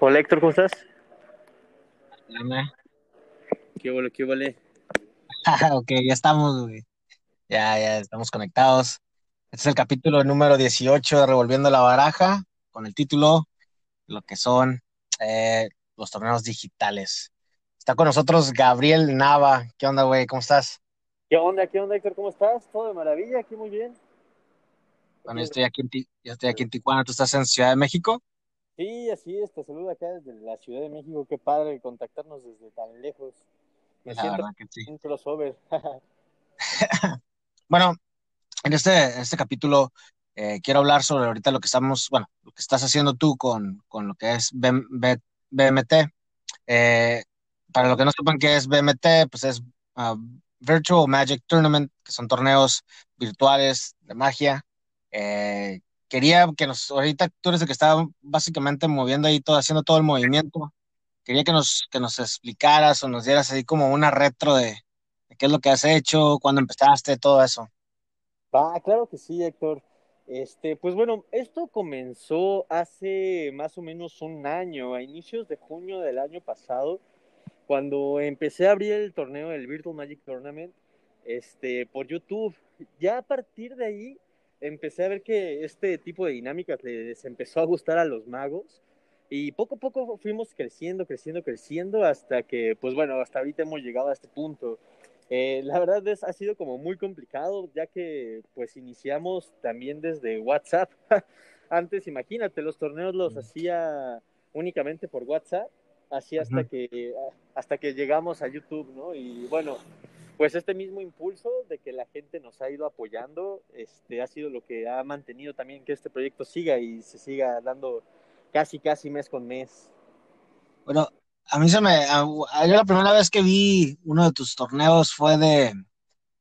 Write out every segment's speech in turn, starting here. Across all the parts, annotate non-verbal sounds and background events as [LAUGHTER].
Hola Héctor, ¿cómo estás? Dame. ¿Qué huele, qué huele? [LAUGHS] ok, ya estamos, güey. Ya, ya estamos conectados. Este es el capítulo número 18 de Revolviendo la Baraja, con el título Lo que son eh, los torneos digitales. Está con nosotros Gabriel Nava. ¿Qué onda, güey? ¿Cómo estás? ¿Qué onda, qué onda Héctor? ¿Cómo estás? Todo de maravilla, aquí muy bien. Bueno, yo estoy aquí en, Ti- yo estoy aquí en Tijuana, tú estás en Ciudad de México. Sí, así es, te saludo acá desde la Ciudad de México, qué padre contactarnos desde tan lejos. Me La siento verdad que sí. un crossover. [LAUGHS] [LAUGHS] Bueno, en este, en este capítulo eh, quiero hablar sobre ahorita lo que estamos, bueno, lo que estás haciendo tú con, con lo que es BM B- BMT. Eh, para lo que no sepan qué es BMT, pues es ah, Virtual Magic Tournament, que son torneos virtuales de magia. Eh, quería que nos, ahorita tú eres el que está básicamente moviendo ahí todo, haciendo todo el movimiento. Quería que nos, que nos explicaras o nos dieras así como una retro de, de qué es lo que has hecho, cuándo empezaste, todo eso. Ah, claro que sí, Héctor. Este, pues bueno, esto comenzó hace más o menos un año, a inicios de junio del año pasado, cuando empecé a abrir el torneo del Virtual Magic Tournament, este, por YouTube. Ya a partir de ahí empecé a ver que este tipo de dinámicas les empezó a gustar a los magos y poco a poco fuimos creciendo, creciendo, creciendo hasta que, pues bueno, hasta ahorita hemos llegado a este punto. Eh, la verdad es, ha sido como muy complicado, ya que pues iniciamos también desde WhatsApp. [LAUGHS] Antes, imagínate, los torneos los hacía únicamente por WhatsApp, así hasta que, hasta que llegamos a YouTube, ¿no? Y bueno, pues este mismo impulso de que la gente nos ha ido apoyando, este, ha sido lo que ha mantenido también que este proyecto siga y se siga dando casi, casi mes con mes. Bueno, a mí se me, a- a- yo la primera vez que vi uno de tus torneos fue de,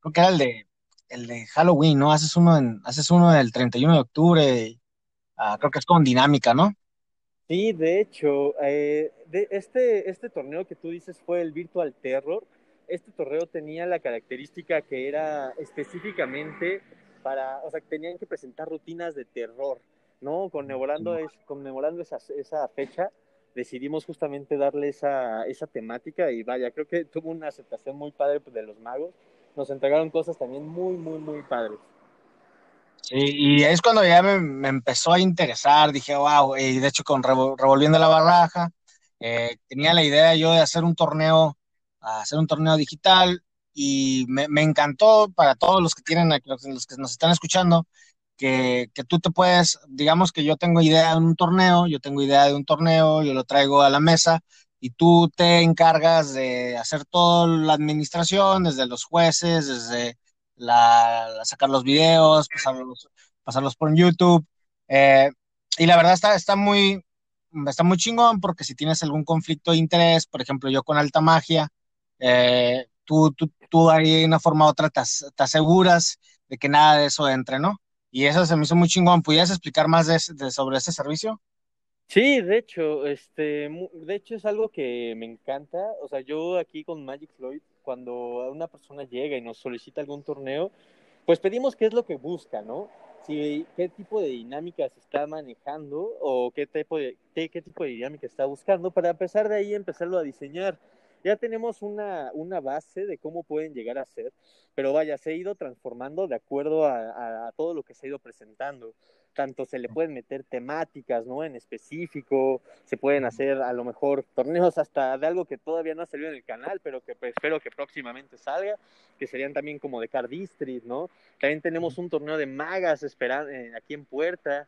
creo que era el de, el de Halloween, ¿no? Haces uno en, haces uno el 31 de octubre, ah, creo que es con dinámica, ¿no? Sí, de hecho, eh, de este, este torneo que tú dices fue el Virtual Terror. Este torneo tenía la característica que era específicamente para, o sea, que tenían que presentar rutinas de terror, ¿no? Conmemorando, es, conmemorando esa, esa fecha, decidimos justamente darle esa, esa temática y vaya, creo que tuvo una aceptación muy padre de los magos. Nos entregaron cosas también muy, muy, muy padres. Sí, y es cuando ya me, me empezó a interesar, dije, wow, y de hecho con Revo- Revolviendo la Baraja, eh, tenía la idea yo de hacer un torneo, hacer un torneo digital, y me, encantó para todos los que tienen, los, que nos están escuchando, que, que tú te puedes, digamos que yo tengo idea de un torneo, yo tengo idea de un torneo, yo lo traigo a la mesa, y tú te encargas de hacer toda la administración, desde los jueces, desde la sacar los videos, pasarlos, pasarlos por YouTube. Eh, y la verdad está, está muy, está muy chingón porque si tienes algún conflicto de interés, por ejemplo, yo con alta magia, eh, tú, tú, tú ahí de una forma u otra te, te aseguras de que nada de eso entre, ¿no? Y eso se me hizo muy chingón. ¿Pudieras explicar más sobre ese servicio? Sí, de hecho, este, de hecho es algo que me encanta. O sea, yo aquí con Magic Floyd, cuando una persona llega y nos solicita algún torneo, pues pedimos qué es lo que busca, ¿no? Si, qué tipo de dinámica se está manejando o qué tipo de, qué tipo de dinámica está buscando para empezar de ahí empezarlo a diseñar. Ya tenemos una, una base de cómo pueden llegar a ser, pero vaya, se ha ido transformando de acuerdo a, a, a todo lo que se ha ido presentando tanto se le pueden meter temáticas, ¿no? En específico, se pueden hacer a lo mejor torneos hasta de algo que todavía no ha salido en el canal, pero que pues, espero que próximamente salga, que serían también como de Card District, ¿no? También tenemos un torneo de magas esperando eh, aquí en Puerta.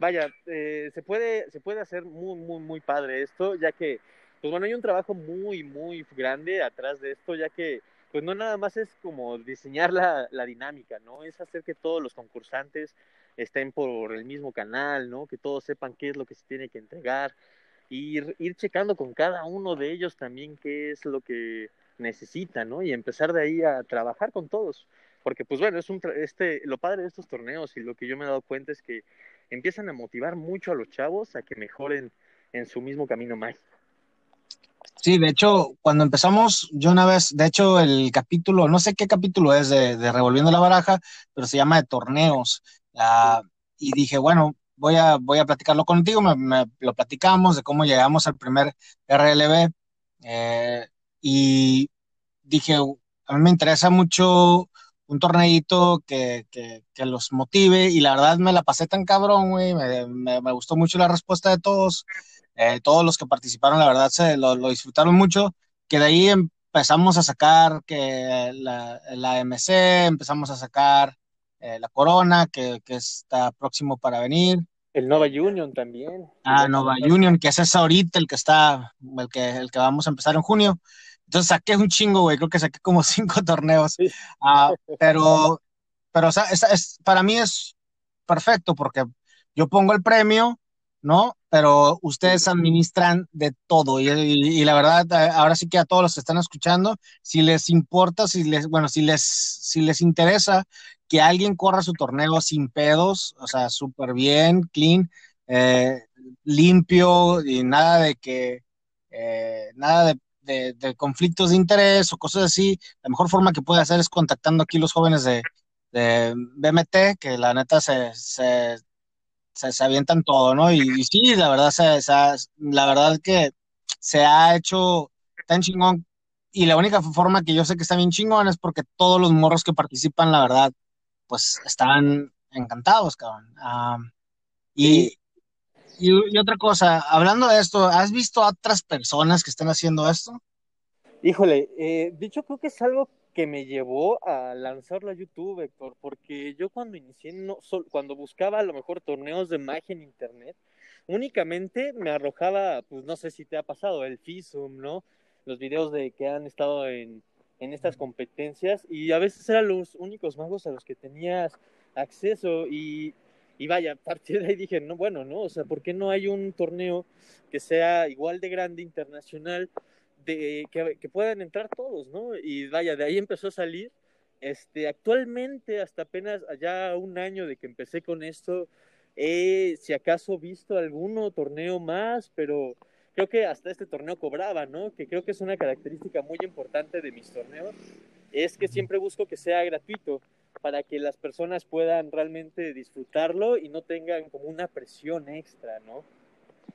Vaya, eh, se, puede, se puede hacer muy, muy, muy padre esto, ya que, pues bueno, hay un trabajo muy, muy grande atrás de esto, ya que pues no nada más es como diseñar la, la dinámica, ¿no? Es hacer que todos los concursantes estén por el mismo canal, ¿no? Que todos sepan qué es lo que se tiene que entregar, ir, ir checando con cada uno de ellos también qué es lo que necesitan, ¿no? Y empezar de ahí a trabajar con todos. Porque, pues bueno, es un este, lo padre de estos torneos y lo que yo me he dado cuenta es que empiezan a motivar mucho a los chavos a que mejoren en su mismo camino mágico. Sí, de hecho, cuando empezamos, yo una vez, de hecho, el capítulo, no sé qué capítulo es de, Revolviendo la Baraja, pero se llama de torneos. Uh, y dije, bueno, voy a, voy a platicarlo contigo, me, lo platicamos de cómo llegamos al primer RLB eh, y dije, a mí me interesa mucho un torneito que, los motive y la verdad me la pasé tan cabrón, güey, me, me, gustó mucho la respuesta de todos, eh, todos los que participaron, la verdad se lo, lo, disfrutaron mucho, que de ahí empezamos a sacar que la, la MC, empezamos a sacar eh, la Corona, que, que, está próximo para venir. El Nova Union también. Ah, Nova Union, que es ese ahorita el que está, el que, el que vamos a empezar en junio. Entonces saqué un chingo, güey, creo que saqué como [LAUGHS] cinco torneos. Ah, pero, pero o sea, es, para mí es perfecto porque yo pongo el premio, ¿no? Pero ustedes administran de todo y, la verdad, ahora sí que a todos los que están escuchando, si les importa, si les, bueno, si les, si les interesa que alguien corra su torneo sin pedos, o sea, súper bien, clean, eh, limpio y nada de que, eh, nada de conflictos de interés o cosas así, la mejor forma que puede hacer es contactando aquí los jóvenes de, de BMT, que la neta se, se, se, avientan todo, ¿no? Y, sí, la verdad, se, la verdad que se ha hecho tan chingón. Y la única forma que yo sé que está bien chingón es porque todos los morros que participan, la verdad, pues están encantados, cabrón. y, y, otra cosa, hablando de esto, ¿has visto a otras personas que están haciendo esto? Híjole, eh, dicho creo que es algo que me llevó a lanzarlo a YouTube, Héctor, porque yo cuando inicié, no, cuando buscaba a lo mejor torneos de magia en internet, únicamente me arrojaba, pues no sé si te ha pasado, el FISUM, ¿no? Los videos de que han estado en, en estas competencias y a veces eran los únicos magos a los que tenías acceso y y vaya, a partir de ahí dije, no, bueno, ¿no? O sea, ¿por qué no hay un torneo que sea igual de grande, internacional, de, que, que puedan entrar todos, ¿no? Y vaya, de ahí empezó a salir. Este, actualmente, hasta apenas allá un año de que empecé con esto, he, si acaso, visto alguno torneo más, pero creo que hasta este torneo cobraba, ¿no? Que creo que es una característica muy importante de mis torneos, es que siempre busco que sea gratuito para que las personas puedan realmente disfrutarlo y no tengan como una presión extra, ¿no?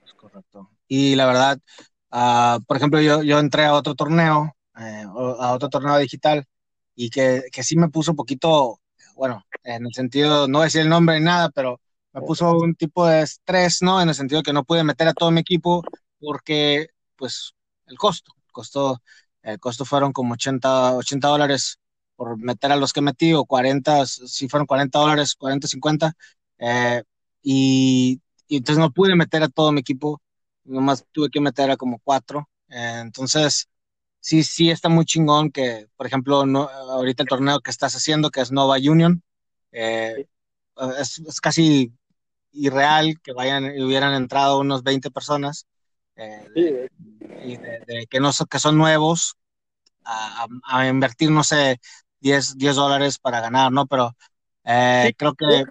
Es correcto. Y la verdad, uh, por ejemplo, yo, yo entré a otro torneo, eh, a otro torneo digital, y que, que sí me puso un poquito, bueno, en el sentido, no decir el nombre ni nada, pero me puso un tipo de estrés, ¿no? En el sentido que no pude meter a todo mi equipo porque, pues, el costo, el costo, el costo fueron como 80, 80 dólares por meter a los que metí, o 40, si fueron 40 dólares, 40, 50, eh, y, entonces no pude meter a todo mi equipo, nomás tuve que meter a como cuatro, eh, entonces sí, sí está muy chingón que, por ejemplo, no, ahorita el torneo que estás haciendo, que es Nova Union, eh, es, es, casi irreal que vayan y hubieran entrado unos 20 personas, y de, que, no, que son nuevos, a, a, invertir, no sé, 10, 10 dólares para ganar, ¿no? Pero eh, creo que...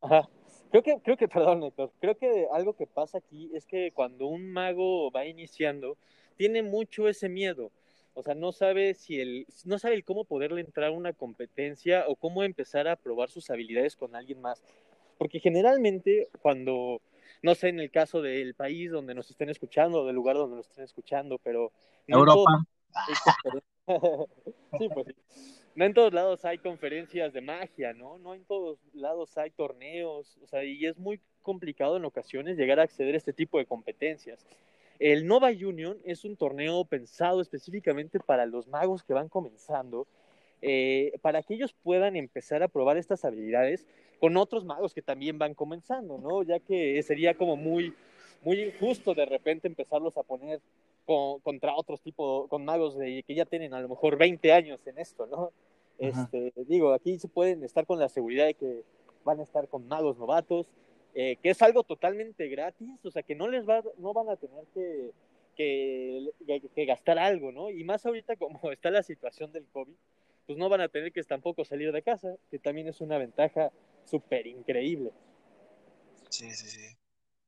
Ajá. Creo que, creo que, [LAUGHS] perdón, Héctor, creo que algo que pasa aquí es que cuando un mago va iniciando, tiene mucho ese miedo. O sea, no sabe si el, no sabe el cómo poderle entrar a una competencia o cómo empezar a probar sus habilidades con alguien más. Porque generalmente cuando, no sé, en el caso del país donde nos estén escuchando, del lugar donde nos estén escuchando, pero... Europa. [LAUGHS] sí, pues sí no en todos lados hay conferencias de magia, ¿no? No en todos lados hay torneos, o sea, y es muy complicado en ocasiones llegar a acceder a este tipo de competencias. El Nova Union es un torneo pensado específicamente para los magos que van comenzando, eh, para que ellos puedan empezar a probar estas habilidades con otros magos que también van comenzando, ¿no? Ya que sería como muy, muy injusto de repente empezarlos a poner contra otros tipos, con magos de, que ya tienen a lo mejor 20 años en esto, ¿no? Este, digo, aquí se pueden estar con la seguridad de que van a estar con magos novatos, eh, que es algo totalmente gratis, o sea, que no les va, no van a tener que, que, que, gastar algo, ¿no? Y más ahorita [LAUGHS] como está la situación del COVID, pues no van a tener que tampoco salir de casa, que también es una ventaja súper increíble. Sí, sí, sí.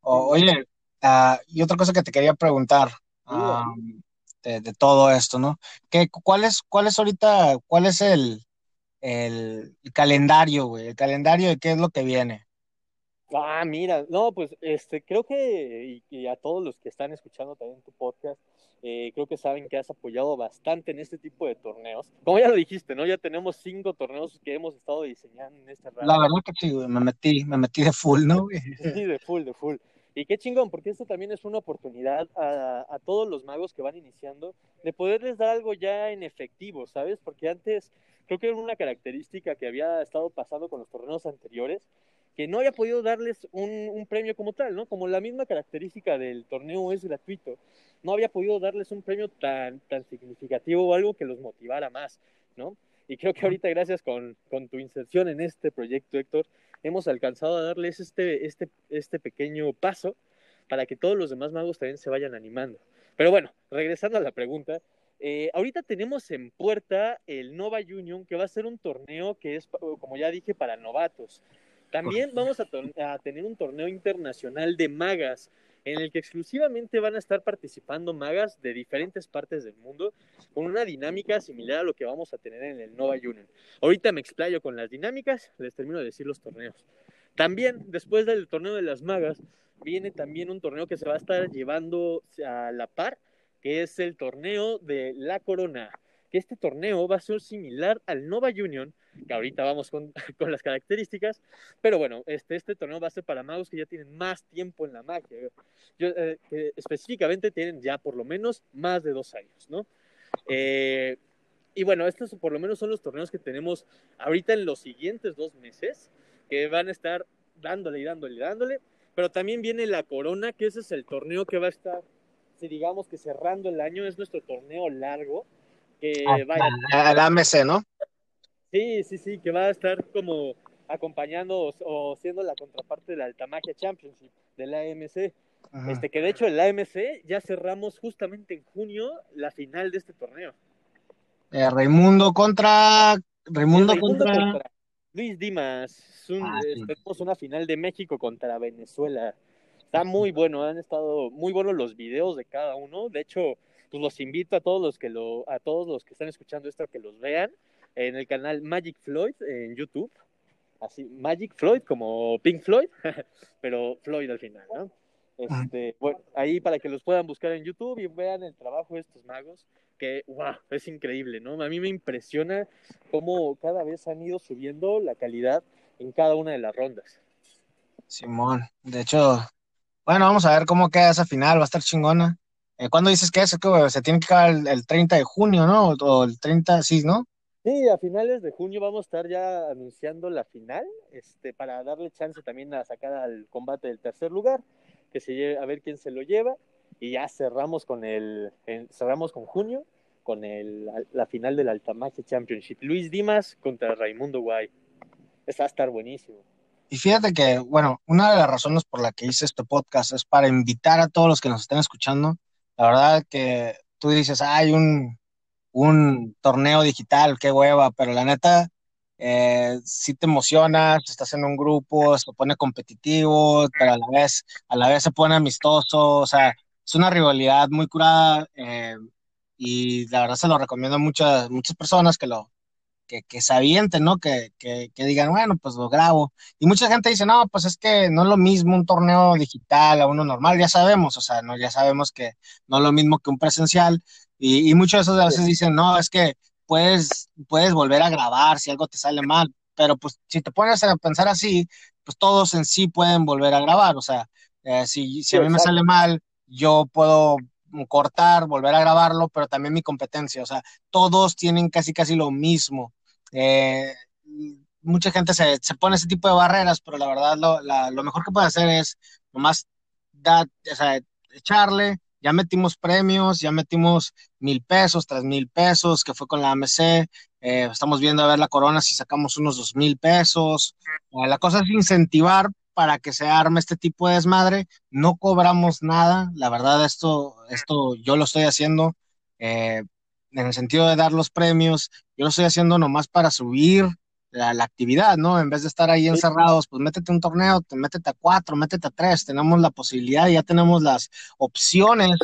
oye, uh, y otra cosa que te quería preguntar, de, todo esto, ¿no? ¿Qué, cuál, es, ¿Cuál es ahorita, cuál es el, el, calendario, güey? El calendario de qué es lo que viene. Ah, mira, no, pues este, creo que, y, a todos los que están escuchando también tu podcast, eh, creo que saben que has apoyado bastante en este tipo de torneos. Como ya lo dijiste, ¿no? Ya tenemos cinco torneos que hemos estado diseñando en este La verdad que sí, me metí, me metí de full, ¿no? [LAUGHS] Sí, de full, de full. Y qué chingón, porque esto también es una oportunidad a, a, todos los magos que van iniciando de poderles dar algo ya en efectivo, ¿sabes? Porque antes creo que era una característica que había estado pasando con los torneos anteriores, que no había podido darles un, un, premio como tal, ¿no? Como la misma característica del torneo es gratuito, no había podido darles un premio tan, tan significativo o algo que los motivara más, ¿no? Y creo que ahorita, gracias con, con tu inserción en este proyecto, Héctor, hemos alcanzado a darles este, este, este pequeño paso para que todos los demás magos también se vayan animando. Pero bueno, regresando a la pregunta, eh, ahorita tenemos en puerta el Nova Union, que va a ser un torneo que es, como ya dije, para novatos. También vamos a, a tener un torneo internacional de magas, en el que exclusivamente van a estar participando magas de diferentes partes del mundo con una dinámica similar a lo que vamos a tener en el Nova Union. Ahorita me explayo con las dinámicas, les termino de decir los torneos. También, después del torneo de las magas, viene también un torneo que se va a estar llevando a la par, que es el torneo de la Corona. Que este torneo va a ser similar al Nova Union, que ahorita vamos con, [LAUGHS] con, las características, pero bueno, este, este torneo va a ser para magos que ya tienen más tiempo en la magia, Yo, eh, que específicamente tienen ya por lo menos más de dos años, ¿no? Eh, y bueno, estos por lo menos son los torneos que tenemos ahorita en los siguientes dos meses, que van a estar dándole y dándole y dándole, pero también viene la Corona, que ese es el torneo que va a estar, si digamos que cerrando el año, es nuestro torneo largo, que ah, va a... AMC, ¿no? Sí, sí, sí, que va a estar como acompañando o, siendo la contraparte de la Altamagia Championship de la AMC. Este, que de hecho el AMC ya cerramos justamente en junio la final de este torneo. Eh, Raimundo contra Raimundo, contra... Luis Dimas. Ah, tenemos una final de México contra Venezuela. Está muy bueno, han estado muy buenos los videos de cada uno. De hecho, pues los invito a todos los que lo, a todos los que están escuchando esto a que los vean en el canal Magic Floyd en YouTube. Así, Magic Floyd como Pink Floyd, [LAUGHS] pero Floyd al final, ¿no? Este, bueno, ahí para que los puedan buscar en YouTube y vean el trabajo de estos magos, que wow, es increíble, ¿no? A mí me impresiona cómo cada vez han ido subiendo la calidad en cada una de las rondas. Simón, de hecho, bueno, vamos a ver cómo queda esa final, va a estar chingona. Eh, ¿Cuándo dices que es? Que se tiene que acabar el, el, 30 de junio, ¿no? O el 30, sí, ¿no? Sí, a finales de junio vamos a estar ya anunciando la final, este, para darle chance también a sacar al combate del tercer lugar, que se lleve, a ver quién se lo lleva, y ya cerramos con el, cerramos con junio, con el, la final del Altamax Championship. Luis Dimas contra Raimundo Guay. Esa va a estar buenísimo. Y fíjate que, bueno, una de las razones por la que hice este podcast es para invitar a todos los que nos estén escuchando. La verdad que tú dices, hay un, un torneo digital, qué hueva, pero la neta, eh, sí te emocionas, estás en un grupo, se pone competitivo, pero a la vez, a la vez se pone amistoso, o sea, es una rivalidad muy curada eh, y la verdad se lo recomiendo a muchas, muchas personas que lo, que, que se avienten, ¿no? Que, que, que, digan, bueno, pues lo grabo. Y mucha gente dice, no, pues es que no es lo mismo un torneo digital a uno normal, ya sabemos, o sea, no, ya sabemos que no es lo mismo que un presencial, y, y muchos de esos a veces dicen, no, es que puedes, puedes volver a grabar si algo te sale mal, pero pues si te pones a pensar así, pues todos en sí pueden volver a grabar, o sea, eh, si, si a mí me sale mal, yo puedo cortar, volver a grabarlo, pero también mi competencia, o sea, todos tienen casi casi lo mismo. Eh, mucha gente se, se, pone ese tipo de barreras, pero la verdad lo, lo mejor que puede hacer es nomás da, o sea, echarle, ya metimos premios, ya metimos mil pesos, tres mil pesos, que fue con la AMC, eh, estamos viendo a ver la corona si sacamos unos dos mil pesos. Eh, la cosa es incentivar para que se arme este tipo de desmadre. No cobramos nada, la verdad esto, esto yo lo estoy haciendo en el sentido de dar los premios, yo lo estoy haciendo nomás para subir la, la, actividad, ¿no? En vez de estar ahí encerrados, pues métete un torneo, te métete a cuatro, métete a tres, tenemos la posibilidad, ya tenemos las opciones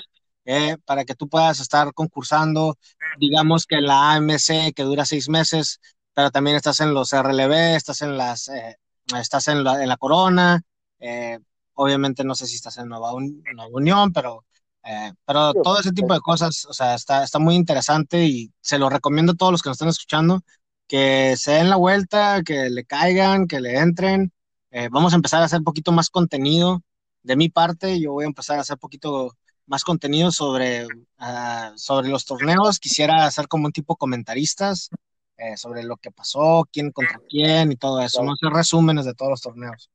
eh, para que tú puedas estar concursando, digamos que la AMC que dura seis meses, pero también estás en los RLB, estás en las, eh, estás en la, en la Corona, Eh, obviamente no sé si estás en Nueva, Unión, pero, eh, pero todo ese tipo de cosas, o sea, está, está muy interesante y se lo recomiendo a todos los que nos están escuchando, que se den la vuelta, que le caigan, que le entren. Eh, vamos a empezar a hacer un poquito más contenido de mi parte, yo voy a empezar a hacer un poquito más contenido sobre, ah, sobre los torneos. Quisiera hacer como un tipo comentaristas eh, sobre lo que pasó, quién contra quién y todo eso. No sé, resúmenes de todos los torneos.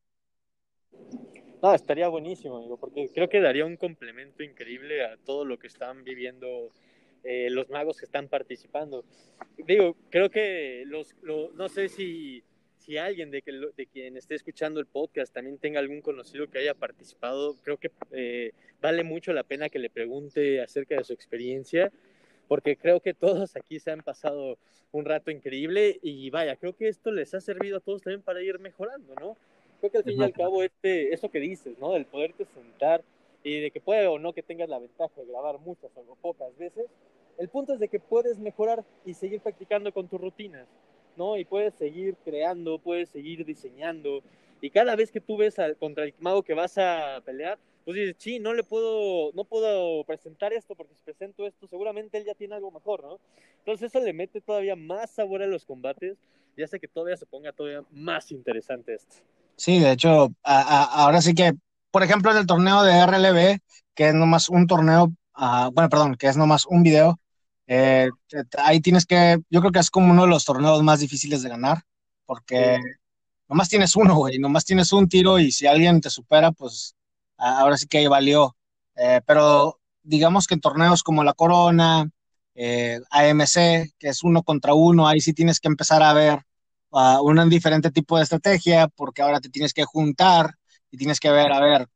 No, estaría buenísimo, amigo, porque creo que daría un complemento increíble a todo lo que están viviendo eh, los magos que están participando. Digo, creo que los, no sé si si alguien de, que, de quien esté escuchando el podcast también tenga algún conocido que haya participado, creo que eh, vale mucho la pena que le pregunte acerca de su experiencia, porque creo que todos aquí se han pasado un rato increíble y vaya, creo que esto les ha servido a todos también para ir mejorando, ¿no? Creo que al fin y al cabo, este, eso que dices, ¿no? Del poderte sentar y de que puede o no que tengas la ventaja de grabar muchas o pocas veces, el punto es de que puedes mejorar y seguir practicando con tus rutinas. ¿no? Y puedes seguir creando, puedes seguir diseñando. Y cada vez que tú ves al, contra el mago que vas a pelear, pues dices, sí, no le puedo, no puedo presentar esto porque si presento esto, seguramente él ya tiene algo mejor, ¿no? Entonces eso le mete todavía más sabor a los combates y hace que todavía se ponga todavía más interesante esto. Sí, de hecho, ahora sí que, por ejemplo, en el torneo de RLB, que es nomás un torneo, ah, bueno, perdón, que es nomás un video, eh, ahí tienes que, yo creo que es como uno de los torneos más difíciles de ganar, porque nomás tienes uno, güey, nomás tienes un tiro y si alguien te supera, pues ahora sí que ahí valió. Eh, pero digamos que en torneos como la Corona, eh, AMC, que es uno contra uno, ahí sí tienes que empezar a ver uh, un diferente tipo de estrategia, porque ahora te tienes que juntar y tienes que ver, a ver,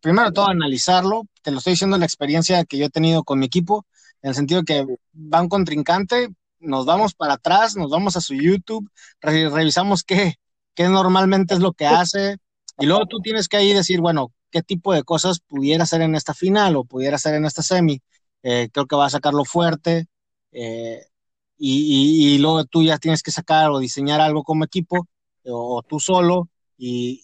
primero todo analizarlo, te lo estoy diciendo la experiencia que yo he tenido con mi equipo, en el sentido que va un contrincante, nos vamos para atrás, nos vamos a su YouTube, revisamos qué, qué normalmente es lo que hace, y luego tú tienes que ahí decir, bueno, qué tipo de cosas pudiera hacer en esta final o pudiera hacer en esta semi. Eh, creo que va a sacarlo fuerte. Eh, y, y, luego tú ya tienes que sacar o diseñar algo como equipo o, tú solo y,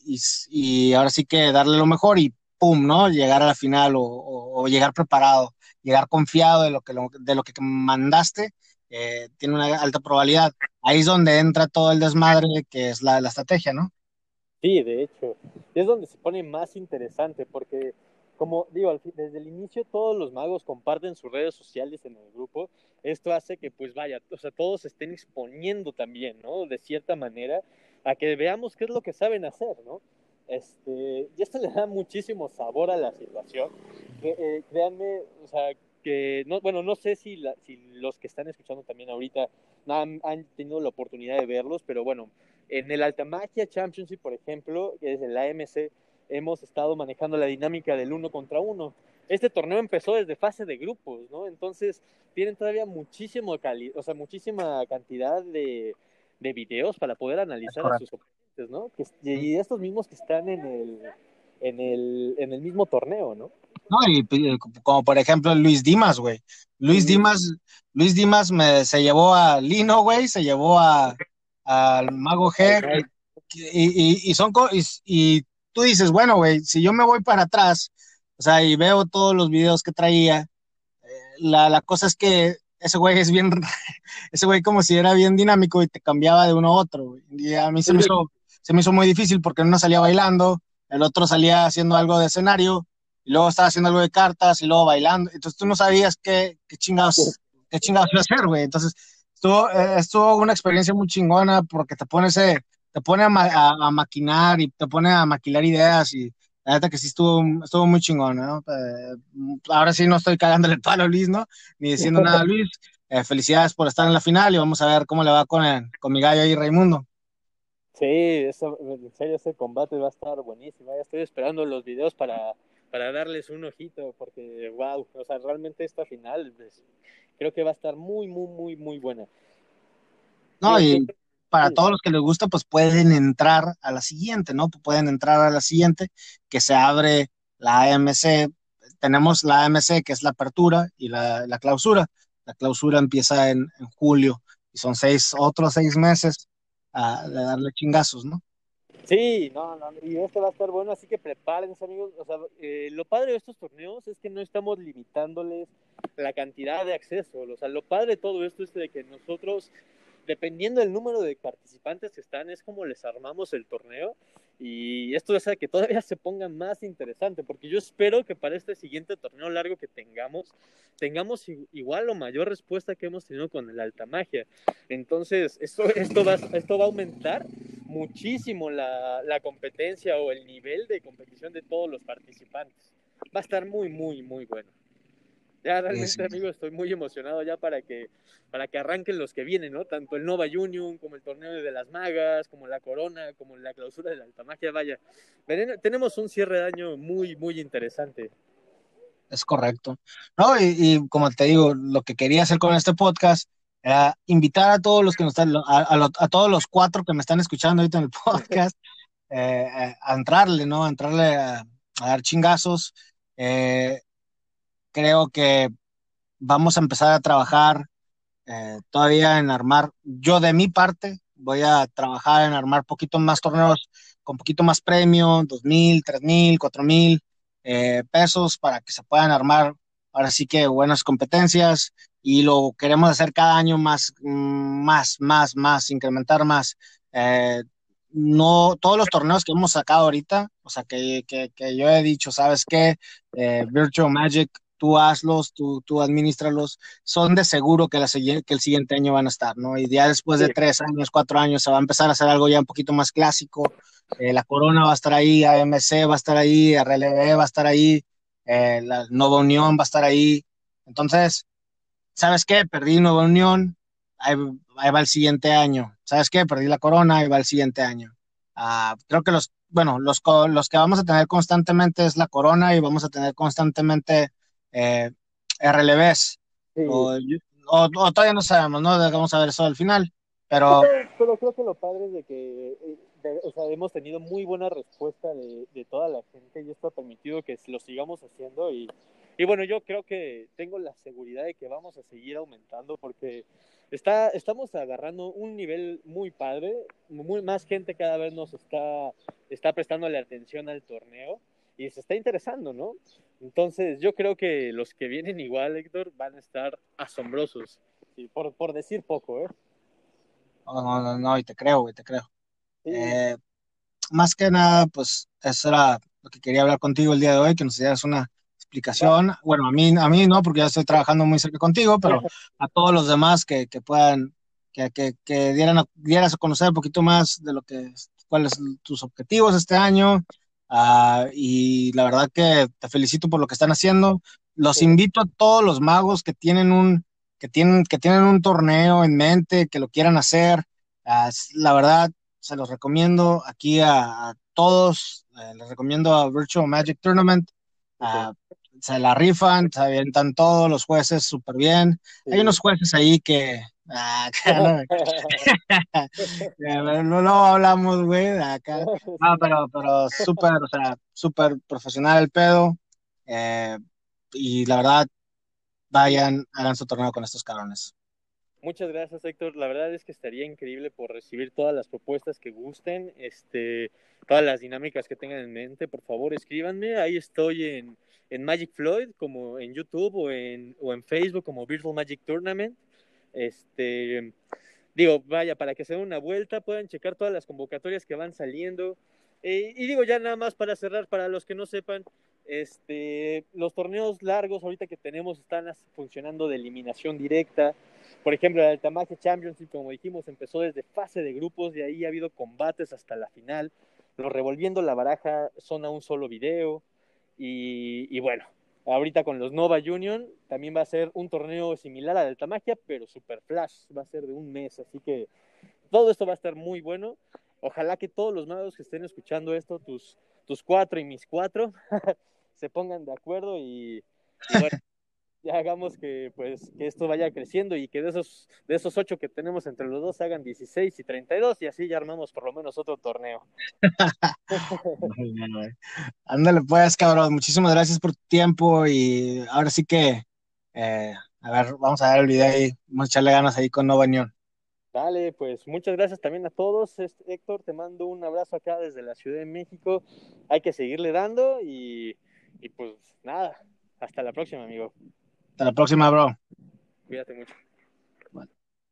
y, ahora sí que darle lo mejor y pum, ¿no? Llegar a la final o, llegar preparado llegar confiado de lo que, de lo que mandaste, eh, tiene una alta probabilidad. Ahí es donde entra todo el desmadre que es la, la estrategia, ¿no? Sí, de hecho, es donde se pone más interesante porque, como digo, desde el inicio todos los magos comparten sus redes sociales en el grupo. Esto hace que, pues vaya, o sea, todos estén exponiendo también, ¿no? De cierta manera, a que veamos qué es lo que saben hacer, ¿no? Este, y esto [LAUGHS] le da muchísimo sabor a la situación. Eh, créanme, o sea, que, no, bueno, no sé si, si los que están escuchando también ahorita han, han, tenido la oportunidad de verlos, pero bueno, en el Altamagia Championship, por ejemplo, que es el AMC, hemos estado manejando la dinámica del uno contra uno. Este torneo empezó desde fase de grupos, ¿no? Entonces tienen todavía muchísimo o sea, muchísima cantidad de, de videos para poder analizar a sus oponentes, ¿no? y estos mismos que están en el, en el, en el mismo torneo, ¿no? No, y, como por ejemplo Luis Dimas, güey. Luis Dimas, Luis Dimas me, se llevó a Lino, güey, se llevó a al Mago G y, y, son y, y, tú dices, bueno, güey, si yo me voy para atrás, o sea, y veo todos los videos que traía, eh, la, la cosa es que ese güey es bien, [LAUGHS] ese güey como si era bien dinámico y te cambiaba de uno a otro, güey. Y a mí se me hizo, se me hizo muy difícil porque uno salía bailando, el otro salía haciendo algo de escenario, y luego estaba haciendo algo de cartas, y luego bailando. Entonces tú no sabías qué, qué chingados, qué chingados iba a hacer, güey. Entonces estuvo, eh, estuvo una experiencia muy chingona porque te pone, ese, te pone a, a, maquinar y te pone a maquilar ideas y la neta que sí estuvo, estuvo muy chingón, ¿no? Eh, ahora sí no estoy cagándole el [LAUGHS] palo a Luis, ¿no? Ni diciendo nada a [LAUGHS] Luis. Eh, felicidades por estar en la final y vamos a ver cómo le va con, el, con mi gallo ahí, Raimundo. Sí, eso, en serio, ese combate va a estar buenísimo. Ya estoy esperando los videos para, para darles un ojito, porque, wow, o sea, realmente esta final pues, creo que va a estar muy, muy, muy, muy buena. No, y para todos los que les gusta, pues pueden entrar a la siguiente, ¿no? Pueden entrar a la siguiente, que se abre la AMC. Tenemos la AMC, que es la apertura, y la, la clausura. La clausura empieza en, en julio y son seis, otros seis meses de darle chingazos, ¿no? Sí, no, no, y este va a estar bueno, así que prepárense, amigos. O sea, eh, lo padre de estos torneos es que no estamos limitándoles la cantidad de acceso. O sea, lo padre de todo esto es de que nosotros, dependiendo del número de participantes que están, es como les armamos el torneo. Y esto hace que todavía [LAUGHS] se ponga más interesante, porque yo espero que para este siguiente torneo largo que tengamos, tengamos igual o mayor respuesta que hemos tenido con el Alta Magia. Entonces, esto, esto, va, esto va a aumentar muchísimo la, la competencia o el nivel de competición de todos los participantes. Va a estar muy, muy, muy bueno. Ya realmente, amigo, estoy muy emocionado ya para que, para que arranquen los que vienen, ¿no? Tanto el Nova Union, como el torneo de las magas, como la Corona, como la clausura de la Alta Magia, vaya. Tenemos un cierre de año muy, muy interesante. Es correcto. No, y, como te digo, lo que quería hacer con este podcast era invitar a todos los que nos están, a, todos los cuatro que me están escuchando ahorita en el podcast, [LAUGHS] eh, eh, a entrarle, ¿no? A entrarle a, dar chingazos. Eh, creo que vamos a empezar a trabajar eh, todavía en armar, yo de mi parte voy a trabajar en armar poquito más torneos con poquito más premio, dos mil, tres mil, cuatro mil eh, pesos para que se puedan armar ahora sí que buenas competencias y lo queremos hacer cada año más, más, más, más, incrementar más. Eh, no, todos los torneos que hemos sacado ahorita, o sea, que, que, que yo he dicho, ¿sabes qué? Virtual Magic tú hazlos, tú, tú administralos, son de seguro que, la, que el siguiente año van a estar, ¿no? Y ya después de tres años, cuatro años, se va a empezar a hacer algo ya un poquito más clásico. Eh, la Corona va a estar ahí, AMC va a estar ahí, RLB va a estar ahí, eh, la Nueva Unión va a estar ahí. Entonces, ¿sabes qué? Perdí Nueva Unión, ahí, va el siguiente año. ¿Sabes qué? Perdí la Corona, ahí va el siguiente año. Ah, creo que los, bueno, los, los que vamos a tener constantemente es la Corona y vamos a tener constantemente eh, RLBs. O, todavía no sabemos, ¿no? Vamos a ver eso al final. Pero... pero creo que lo padre es de que eh, o sea, hemos tenido muy buena respuesta de, de, toda la gente y esto ha permitido que lo sigamos haciendo y, y, bueno, yo creo que tengo la seguridad de que vamos a seguir aumentando porque está, estamos agarrando un nivel muy padre, muy, más gente cada vez nos está, está prestándole atención al torneo y se está interesando, ¿no? Entonces, yo creo que los que vienen igual, Héctor, van a estar asombrosos, por, por decir poco, ¿eh? No, no, no, no, y te creo, y te creo. Eh, más que nada, pues eso era lo que quería hablar contigo el día de hoy, que nos dieras una explicación. Bueno, a mí, a mí no, porque ya estoy trabajando muy cerca contigo, pero [LAUGHS] a todos los demás que, que puedan, que, que, que dieran, dieras a conocer un poquito más de lo que, cuáles son tus objetivos este año, Ah, y la verdad que te felicito por lo que están haciendo. Los invito a todos los magos que tienen un, que tienen, que tienen un torneo en mente, que lo quieran hacer. Ah, la verdad, se los recomiendo aquí a, todos. Eh, les recomiendo a Virtual Magic Tournament. Ah, se la rifan, se avientan todos los jueces súper bien. Hay unos jueces ahí que Ah, [LAUGHS] [LAUGHS] no, no hablamos, güey, acá. [LAUGHS] No, pero, pero súper, o sea, súper profesional el pedo. Eh, y la verdad, vayan, hagan su torneo con estos cabrones. Muchas gracias, Héctor. La verdad es que estaría increíble por recibir todas las propuestas que gusten, este, todas las dinámicas que tengan en mente. Por favor, escríbanme. Ahí estoy en, en Magic Floyd, como en YouTube o en, o en Facebook, como Virtual Magic Tournament. Este, digo, vaya, para que se den una vuelta, puedan checar todas las convocatorias que van saliendo. Y digo, ya nada más para cerrar, para los que no sepan, este, los torneos largos ahorita que tenemos están funcionando de eliminación directa. Por ejemplo, el Altamaje Championship, como dijimos, empezó desde fase de grupos, y ahí ha habido combates hasta la final. Los revolviendo la baraja son a un solo video. Y bueno, Ahorita con los Nova Union también va a ser un torneo similar a Delta Magia, pero Super Flash, va a ser de un mes, así que todo esto va a estar muy bueno. Ojalá que todos los magos que estén escuchando esto, tus, tus cuatro y mis cuatro, [LAUGHS] se pongan de acuerdo y, ya hagamos que pues que esto vaya creciendo y que de esos de esos ocho que tenemos entre los dos hagan 16 y 32 y así ya armamos por lo menos otro torneo. Ándale pues, cabrón, muchísimas gracias por tu tiempo y ahora sí que eh, a ver, vamos a ver el video y vamos a echarle ganas ahí con Nova Unión. Dale, pues muchas gracias también a todos. Héctor, te mando un abrazo acá desde la Ciudad de México. Hay que seguirle dando y, y pues nada, hasta la próxima, amigo. Hasta la próxima, bro. Cuídate mucho.